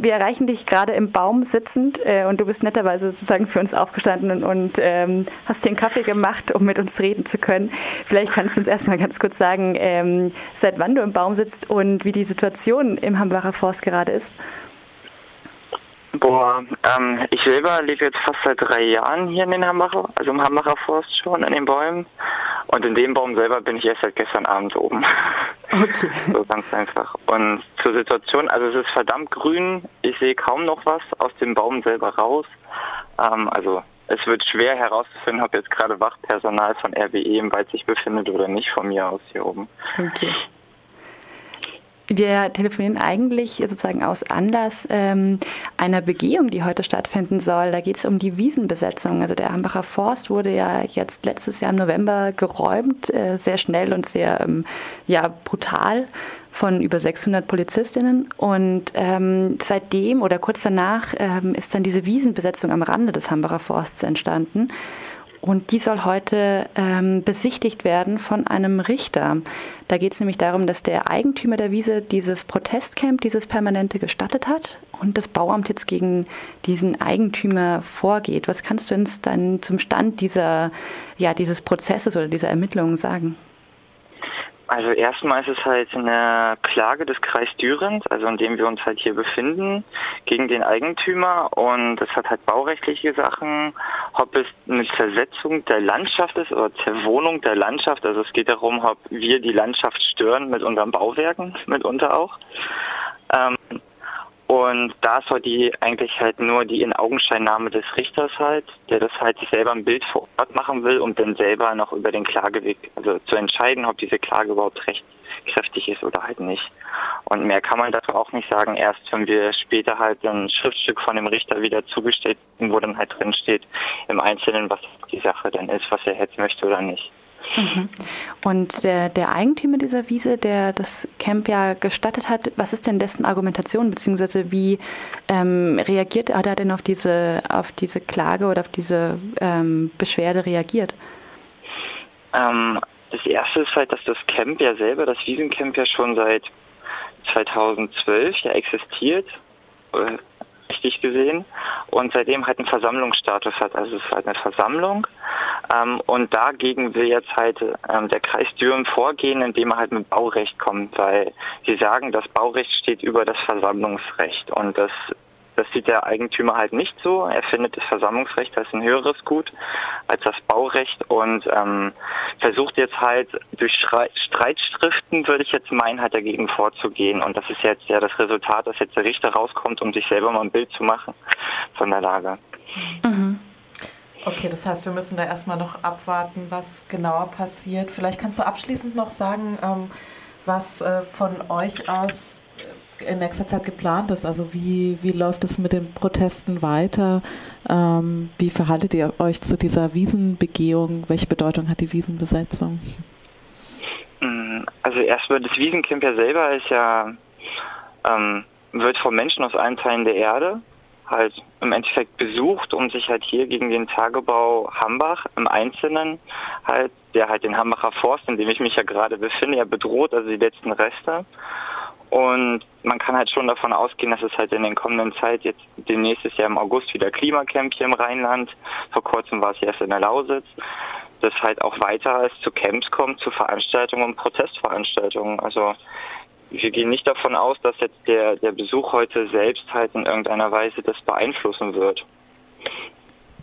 Wir erreichen dich gerade im Baum sitzend äh, und du bist netterweise sozusagen für uns aufgestanden und, ähm, hast dir einen Kaffee gemacht, um mit uns reden zu können. Vielleicht kannst du uns erstmal ganz kurz sagen, ähm, seit wann du im Baum sitzt und wie die Situation im Hambacher Forst gerade ist. Boah, ähm, ich selber lebe jetzt fast seit drei Jahren hier in den Hambacher, also im Hambacher Forst schon, in den Bäumen. Und in dem Baum selber bin ich erst seit gestern Abend oben. Okay. so ganz einfach. Und zur Situation, also es ist verdammt grün. Ich sehe kaum noch was aus dem Baum selber raus. Ähm, also es wird schwer herauszufinden, ob jetzt gerade Wachpersonal von RWE im Wald sich befindet oder nicht von mir aus hier oben. Okay. Wir telefonieren eigentlich sozusagen aus Anlass ähm, einer Begehung, die heute stattfinden soll. Da geht es um die Wiesenbesetzung. Also der Hambacher Forst wurde ja jetzt letztes Jahr im November geräumt, äh, sehr schnell und sehr ähm, ja, brutal von über 600 Polizistinnen. Und ähm, seitdem oder kurz danach ähm, ist dann diese Wiesenbesetzung am Rande des Hambacher Forsts entstanden. Und die soll heute ähm, besichtigt werden von einem Richter. Da geht es nämlich darum, dass der Eigentümer der Wiese dieses Protestcamp, dieses permanente gestattet hat und das Bauamt jetzt gegen diesen Eigentümer vorgeht. Was kannst du uns dann zum Stand dieser, ja, dieses Prozesses oder dieser Ermittlungen sagen? Also erstmal ist es halt eine Klage des Kreis Dürens, also in dem wir uns halt hier befinden, gegen den Eigentümer. Und es hat halt baurechtliche Sachen, ob es eine Zersetzung der Landschaft ist oder Zerwohnung der Landschaft, also es geht darum, ob wir die Landschaft stören mit unseren Bauwerken mitunter auch. Ähm, und da ist heute die eigentlich halt nur die In-Augenscheinnahme des Richters halt, der das halt sich selber ein Bild vor Ort machen will, um dann selber noch über den Klageweg, also zu entscheiden, ob diese Klage überhaupt rechtskräftig ist oder halt nicht. Und mehr kann man dazu auch nicht sagen, erst wenn wir später halt ein Schriftstück von dem Richter wieder zugestellt, wo dann halt drin steht im Einzelnen, was die Sache denn ist, was er jetzt möchte oder nicht. Mhm. Und der, der Eigentümer dieser Wiese, der das Camp ja gestattet hat, was ist denn dessen Argumentation, beziehungsweise wie ähm, reagiert hat er denn auf diese, auf diese Klage oder auf diese ähm, Beschwerde reagiert? Ähm, das erste ist halt, dass das Camp ja selber, das Wiesencamp ja schon seit 2012 ja existiert äh, richtig gesehen und seitdem halt einen Versammlungsstatus hat. Also es ist halt eine Versammlung und dagegen will jetzt halt ähm, der Kreis Düren vorgehen, indem er halt mit Baurecht kommt, weil sie sagen, das Baurecht steht über das Versammlungsrecht und das das sieht der Eigentümer halt nicht so. Er findet das Versammlungsrecht als ein höheres Gut als das Baurecht und ähm, versucht jetzt halt durch Streitschriften, würde ich jetzt meinen, halt dagegen vorzugehen. Und das ist jetzt ja das Resultat, dass jetzt der Richter rauskommt, um sich selber mal ein Bild zu machen von der Lage. Mhm. Okay, das heißt, wir müssen da erstmal noch abwarten, was genauer passiert. Vielleicht kannst du abschließend noch sagen, ähm, was äh, von euch aus in nächster Zeit geplant ist? Also wie, wie läuft es mit den Protesten weiter? Ähm, wie verhaltet ihr euch zu dieser Wiesenbegehung? Welche Bedeutung hat die Wiesenbesetzung? Mm, also erstmal das Wiesencamp ja selber ist ja ähm, wird von Menschen aus allen Teilen der Erde halt im Endeffekt besucht, um sich halt hier gegen den Tagebau Hambach im Einzelnen halt, der halt den Hambacher Forst, in dem ich mich ja gerade befinde, ja bedroht, also die letzten Reste. Und man kann halt schon davon ausgehen, dass es halt in den kommenden Zeit jetzt demnächst ist ja im August wieder Klimacamp hier im Rheinland. Vor kurzem war es erst in der Lausitz. Dass halt auch weiter es zu Camps kommt, zu Veranstaltungen und Protestveranstaltungen. Also wir gehen nicht davon aus, dass jetzt der, der Besuch heute selbst halt in irgendeiner Weise das beeinflussen wird.